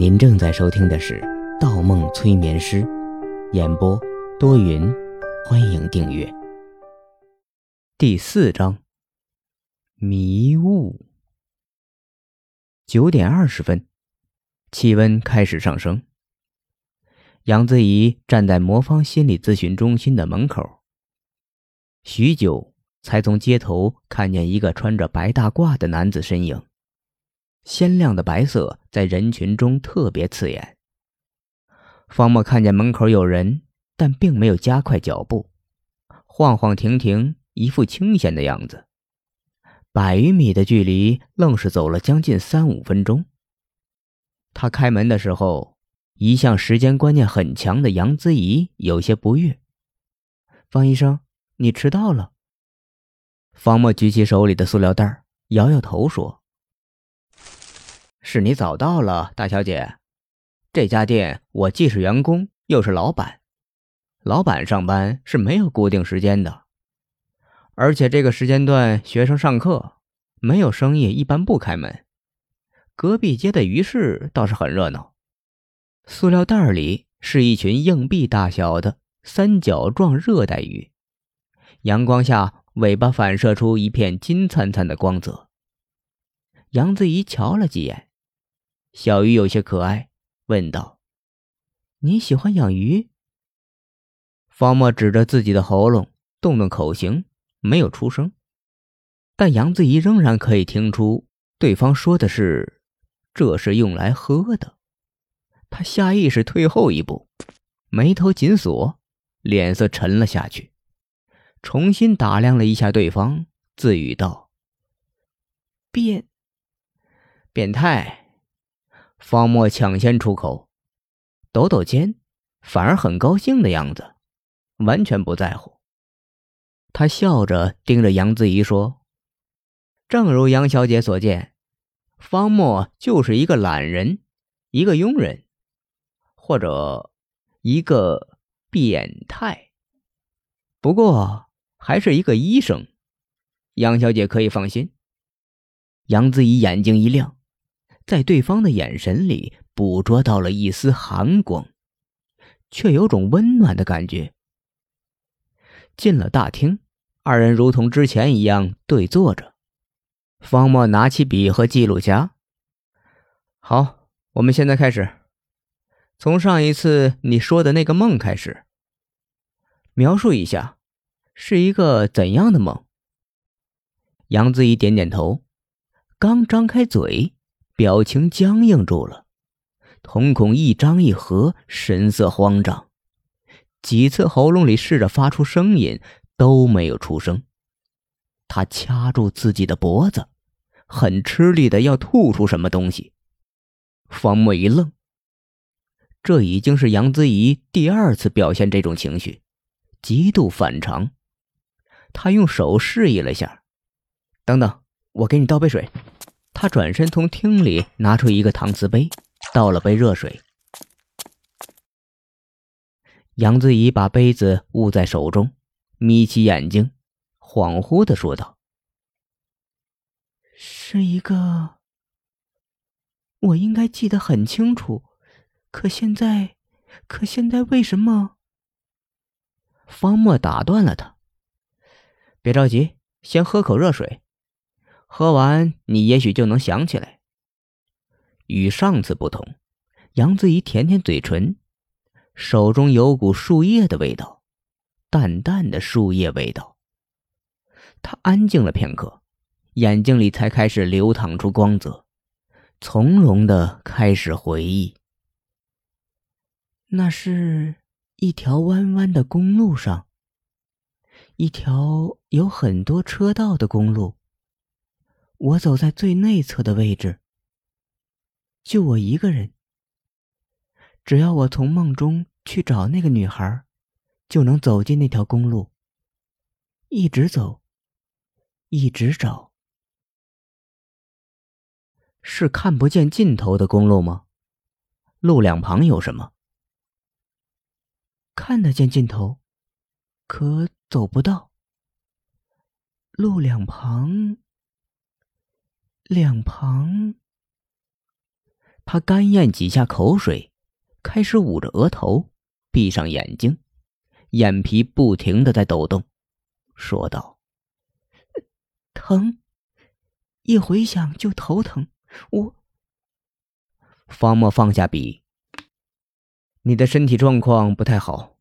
您正在收听的是《盗梦催眠师》，演播多云，欢迎订阅。第四章，迷雾。九点二十分，气温开始上升。杨子怡站在魔方心理咨询中心的门口，许久才从街头看见一个穿着白大褂的男子身影。鲜亮的白色在人群中特别刺眼。方墨看见门口有人，但并没有加快脚步，晃晃停停，一副清闲的样子。百余米的距离，愣是走了将近三五分钟。他开门的时候，一向时间观念很强的杨子怡有些不悦：“方医生，你迟到了。”方墨举起手里的塑料袋，摇摇头说。是你早到了，大小姐。这家店我既是员工又是老板，老板上班是没有固定时间的，而且这个时间段学生上课，没有生意一般不开门。隔壁街的鱼市倒是很热闹，塑料袋里是一群硬币大小的三角状热带鱼，阳光下尾巴反射出一片金灿灿的光泽。杨子怡瞧了几眼。小鱼有些可爱，问道：“你喜欢养鱼？”方墨指着自己的喉咙，动动口型，没有出声。但杨子怡仍然可以听出对方说的是：“这是用来喝的。”他下意识退后一步，眉头紧锁，脸色沉了下去，重新打量了一下对方，自语道：“变，变态。”方墨抢先出口，抖抖肩，反而很高兴的样子，完全不在乎。他笑着盯着杨子怡说：“正如杨小姐所见，方墨就是一个懒人，一个庸人，或者一个变态。不过还是一个医生，杨小姐可以放心。”杨子怡眼睛一亮。在对方的眼神里捕捉到了一丝寒光，却有种温暖的感觉。进了大厅，二人如同之前一样对坐着。方墨拿起笔和记录夹。好，我们现在开始，从上一次你说的那个梦开始，描述一下，是一个怎样的梦？杨子怡点点头，刚张开嘴。表情僵硬住了，瞳孔一张一合，神色慌张。几次喉咙里试着发出声音，都没有出声。他掐住自己的脖子，很吃力的要吐出什么东西。方墨一愣，这已经是杨子怡第二次表现这种情绪，极度反常。他用手示意了下：“等等，我给你倒杯水。”他转身从厅里拿出一个搪瓷杯，倒了杯热水。杨子怡把杯子捂在手中，眯起眼睛，恍惚的说道：“是一个……我应该记得很清楚，可现在，可现在为什么？”方墨打断了他：“别着急，先喝口热水。”喝完，你也许就能想起来。与上次不同，杨子怡舔舔嘴唇，手中有股树叶的味道，淡淡的树叶味道。他安静了片刻，眼睛里才开始流淌出光泽，从容的开始回忆。那是一条弯弯的公路上，一条有很多车道的公路。我走在最内侧的位置，就我一个人。只要我从梦中去找那个女孩，就能走进那条公路。一直走，一直找，是看不见尽头的公路吗？路两旁有什么？看得见尽头，可走不到。路两旁。两旁，他干咽几下口水，开始捂着额头，闭上眼睛，眼皮不停的在抖动，说道：“疼，一回想就头疼。我……”方墨放下笔：“你的身体状况不太好，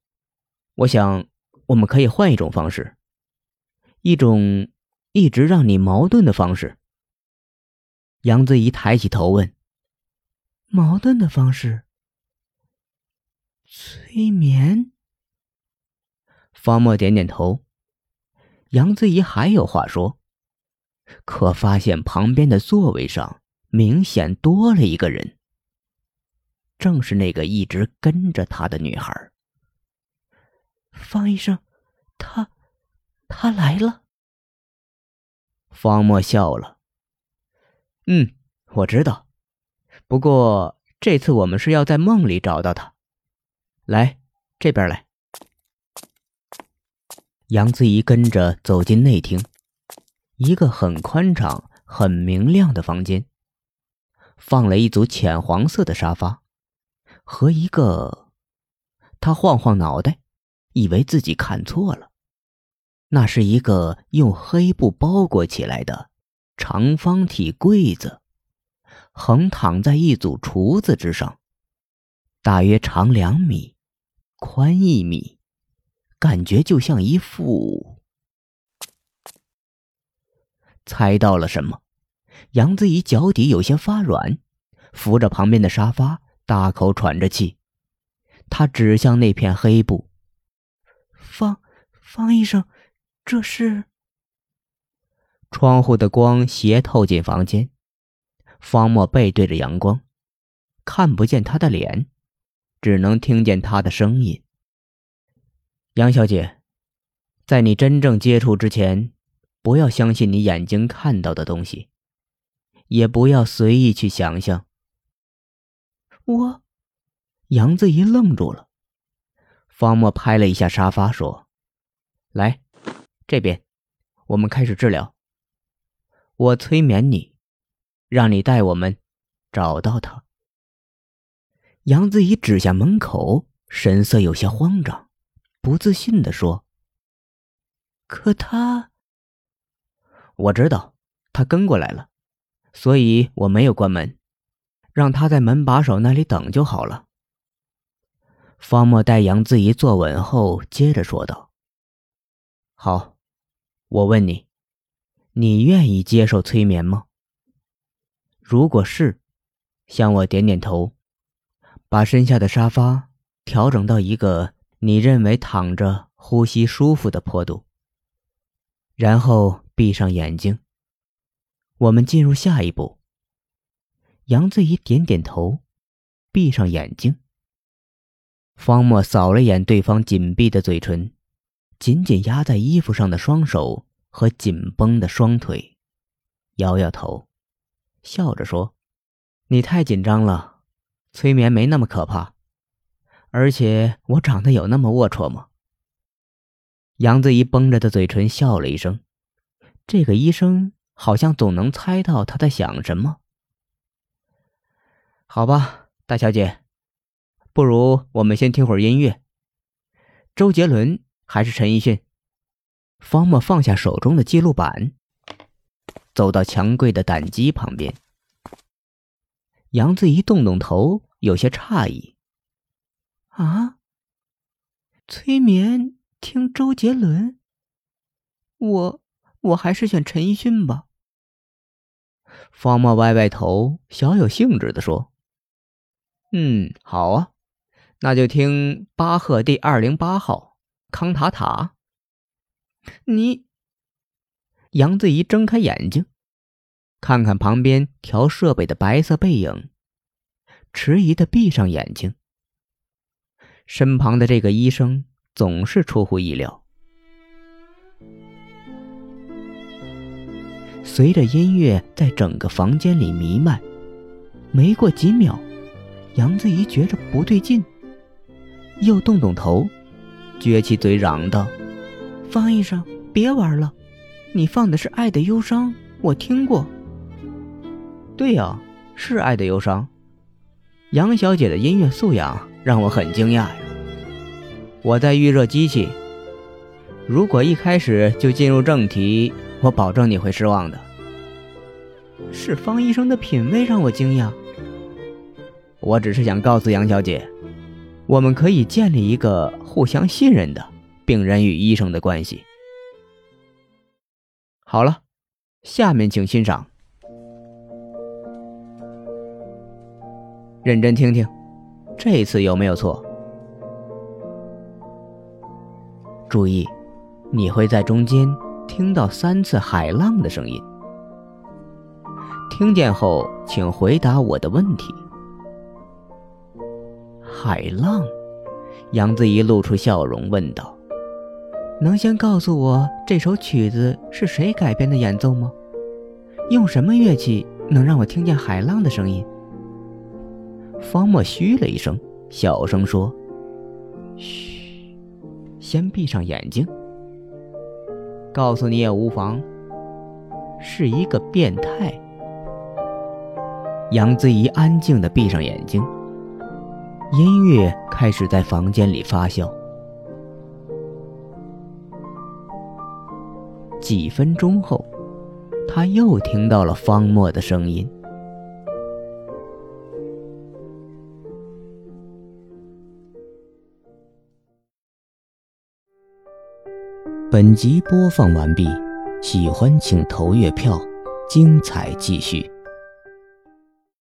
我想我们可以换一种方式，一种一直让你矛盾的方式。”杨子怡抬起头问。矛盾的方式，催眠。方墨点点头。杨子怡还有话说，可发现旁边的座位上明显多了一个人，正是那个一直跟着他的女孩。方医生，他，他来了。方墨笑了。嗯，我知道。不过这次我们是要在梦里找到他。来，这边来。杨子怡跟着走进内厅，一个很宽敞、很明亮的房间，放了一组浅黄色的沙发，和一个……他晃晃脑袋，以为自己看错了，那是一个用黑布包裹起来的长方体柜子。横躺在一组橱子之上，大约长两米，宽一米，感觉就像一副……猜到了什么？杨子怡脚底有些发软，扶着旁边的沙发，大口喘着气。他指向那片黑布：“方方医生，这是……”窗户的光斜透进房间。方墨背对着阳光，看不见他的脸，只能听见他的声音。杨小姐，在你真正接触之前，不要相信你眼睛看到的东西，也不要随意去想象。我，杨子怡愣住了。方墨拍了一下沙发，说：“来，这边，我们开始治疗。我催眠你。”让你带我们找到他。杨子怡指向门口，神色有些慌张，不自信地说：“可他……我知道，他跟过来了，所以我没有关门，让他在门把手那里等就好了。”方墨待杨子怡坐稳后，接着说道：“好，我问你，你愿意接受催眠吗？”如果是，向我点点头，把身下的沙发调整到一个你认为躺着呼吸舒服的坡度，然后闭上眼睛。我们进入下一步。杨子怡点点头，闭上眼睛。方墨扫了眼对方紧闭的嘴唇，紧紧压在衣服上的双手和紧绷的双腿，摇摇头。笑着说：“你太紧张了，催眠没那么可怕。而且我长得有那么龌龊吗？”杨子怡绷着的嘴唇笑了一声。这个医生好像总能猜到他在想什么。好吧，大小姐，不如我们先听会儿音乐。周杰伦还是陈奕迅？方墨放下手中的记录板。走到墙柜的胆机旁边，杨子怡动动头，有些诧异：“啊，催眠听周杰伦？我我还是选陈奕迅吧。”方墨歪歪头，小有兴致的说：“嗯，好啊，那就听巴赫第二零八号康塔塔。”你。杨子怡睁开眼睛，看看旁边调设备的白色背影，迟疑的闭上眼睛。身旁的这个医生总是出乎意料。随着音乐在整个房间里弥漫，没过几秒，杨子怡觉着不对劲，又动动头，撅起嘴嚷道：“方医生，别玩了！”你放的是《爱的忧伤》，我听过。对呀，是《爱的忧伤》，杨小姐的音乐素养让我很惊讶呀。我在预热机器，如果一开始就进入正题，我保证你会失望的。是方医生的品味让我惊讶。我只是想告诉杨小姐，我们可以建立一个互相信任的病人与医生的关系。好了，下面请欣赏。认真听听，这次有没有错？注意，你会在中间听到三次海浪的声音。听见后，请回答我的问题。海浪，杨子怡露出笑容问道：“能先告诉我这首曲子是谁改编的演奏吗？用什么乐器能让我听见海浪的声音？”方墨嘘了一声，小声说：“嘘，先闭上眼睛。告诉你也无妨，是一个变态。”杨子怡安静地闭上眼睛，音乐开始在房间里发酵。几分钟后，他又听到了方墨的声音。本集播放完毕，喜欢请投月票，精彩继续。